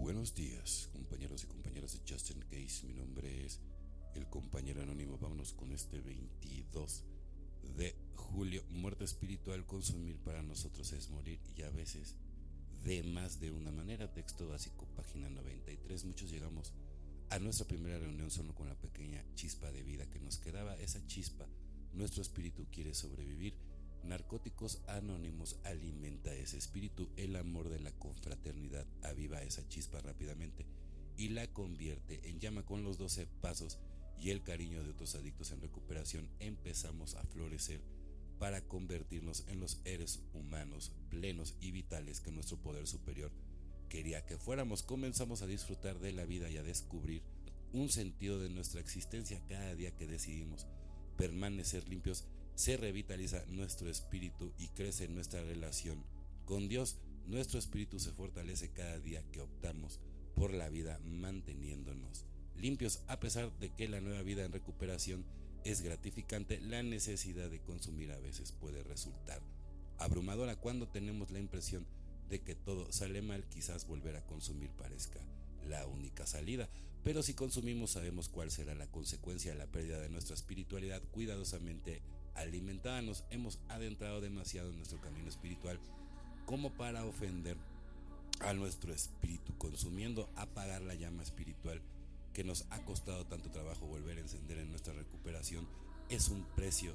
Buenos días, compañeros y compañeras de Justin Case. Mi nombre es el compañero anónimo. Vámonos con este 22 de julio. Muerte espiritual, consumir para nosotros es morir y a veces de más de una manera. Texto básico, página 93. Muchos llegamos a nuestra primera reunión solo con la pequeña chispa de vida que nos quedaba. Esa chispa, nuestro espíritu quiere sobrevivir Narcóticos Anónimos alimenta ese espíritu, el amor de la confraternidad aviva esa chispa rápidamente y la convierte en llama con los 12 pasos y el cariño de otros adictos en recuperación empezamos a florecer para convertirnos en los seres humanos plenos y vitales que nuestro poder superior quería que fuéramos. Comenzamos a disfrutar de la vida y a descubrir un sentido de nuestra existencia cada día que decidimos permanecer limpios se revitaliza nuestro espíritu y crece nuestra relación con Dios. Nuestro espíritu se fortalece cada día que optamos por la vida manteniéndonos limpios a pesar de que la nueva vida en recuperación es gratificante, la necesidad de consumir a veces puede resultar abrumadora cuando tenemos la impresión de que todo sale mal, quizás volver a consumir parezca la única salida, pero si consumimos sabemos cuál será la consecuencia de la pérdida de nuestra espiritualidad cuidadosamente alimentada, nos hemos adentrado demasiado en nuestro camino espiritual como para ofender a nuestro espíritu, consumiendo apagar la llama espiritual que nos ha costado tanto trabajo volver a encender en nuestra recuperación, es un precio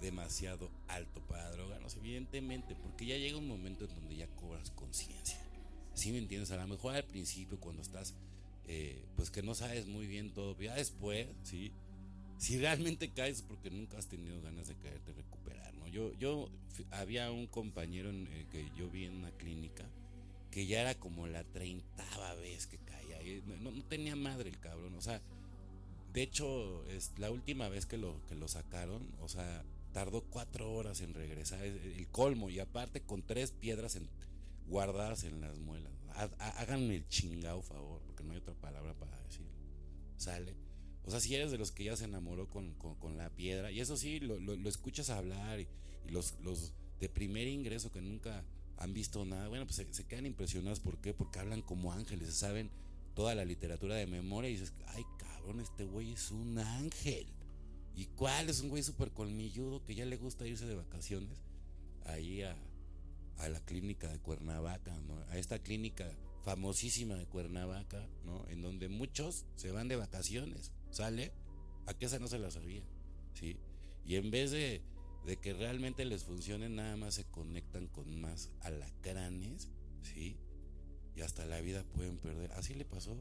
demasiado alto para drogarnos, evidentemente, porque ya llega un momento en donde ya cobras conciencia. Si me entiendes? A lo mejor al principio, cuando estás, eh, pues que no sabes muy bien todo, ya después, sí, si realmente caes porque nunca has tenido ganas de caerte recuperar, ¿no? Yo, yo había un compañero en, eh, que yo vi en una clínica que ya era como la treintava vez que caía. No, tenía madre el cabrón, o sea, de hecho, es la última vez que lo, que lo sacaron, o sea, tardó cuatro horas en regresar, el colmo, y aparte con tres piedras guardadas en las muelas. Háganme el chingado favor, porque no hay otra palabra para decirlo. Sale. O sea, si eres de los que ya se enamoró con, la piedra, y eso sí, lo, escuchas hablar, y, los, los de primer ingreso que nunca han visto nada, bueno, pues se, quedan impresionados. ¿Por qué? Porque hablan como ángeles, saben toda la literatura de memoria y dices, ay cabrón, este güey es un ángel. ¿Y cuál? Es un güey súper colmilludo que ya le gusta irse de vacaciones ahí a, a la clínica de Cuernavaca, ¿no? A esta clínica famosísima de Cuernavaca, ¿no? En donde muchos se van de vacaciones. ¿Sale? A que esa no se la sabía. ¿Sí? Y en vez de, de que realmente les funcione, nada más se conectan con más alacranes, ¿sí? Y hasta la vida pueden perder. Así le pasó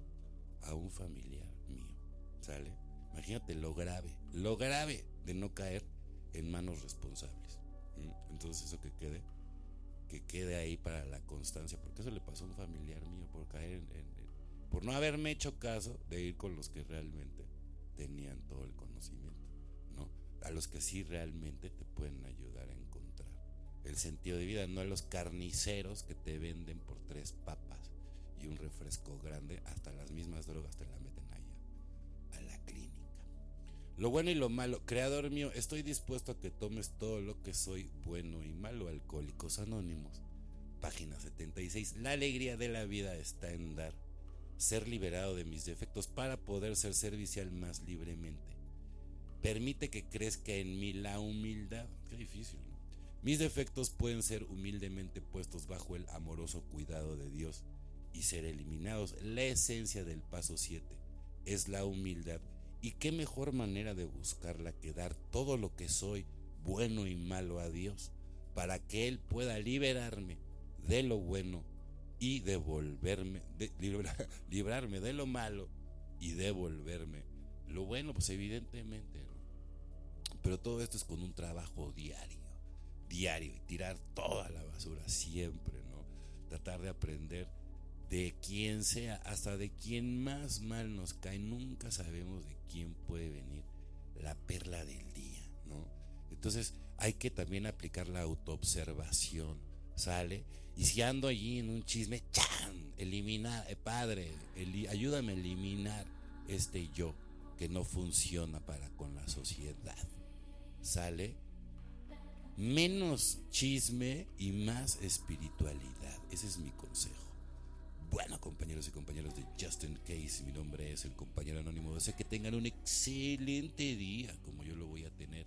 a un familiar mío, ¿sale? Imagínate lo grave, lo grave de no caer en manos responsables. Entonces eso que quede, que quede ahí para la constancia, porque eso le pasó a un familiar mío por caer en por no haberme hecho caso de ir con los que realmente tenían todo el conocimiento, ¿no? A los que sí realmente te pueden ayudar a encontrar el sentido de vida, no a los carniceros que te venden por tres papas y un refresco grande, hasta las mismas drogas te la meten allá, a la clínica. Lo bueno y lo malo, creador mío, estoy dispuesto a que tomes todo lo que soy bueno y malo, Alcohólicos Anónimos. Página 76. La alegría de la vida está en dar ser liberado de mis defectos para poder ser servicial más libremente. Permite que crezca en mí la humildad. Qué difícil. Mis defectos pueden ser humildemente puestos bajo el amoroso cuidado de Dios y ser eliminados. La esencia del paso 7 es la humildad. ¿Y qué mejor manera de buscarla que dar todo lo que soy, bueno y malo, a Dios, para que Él pueda liberarme de lo bueno y devolverme, de, librarme de lo malo y devolverme lo bueno, pues evidentemente, ¿no? Pero todo esto es con un trabajo diario, diario, y tirar toda la basura siempre, ¿no? Tratar de aprender de quien sea, hasta de quien más mal nos cae, nunca sabemos de quién puede venir la perla del día, ¿no? Entonces hay que también aplicar la autoobservación, ¿sale? Y si ando allí en un chisme, ¡chan! Elimina, eh, padre, ayúdame a eliminar este yo que no funciona para con la sociedad. ¿Sale? Menos chisme y más espiritualidad. Ese es mi consejo. Bueno, compañeros y compañeras de Justin Case, mi nombre es el compañero anónimo. Deseo que tengan un excelente día, como yo lo voy a tener.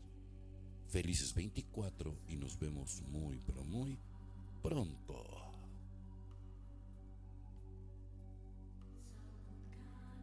Felices 24 y nos vemos muy, pero muy pronto.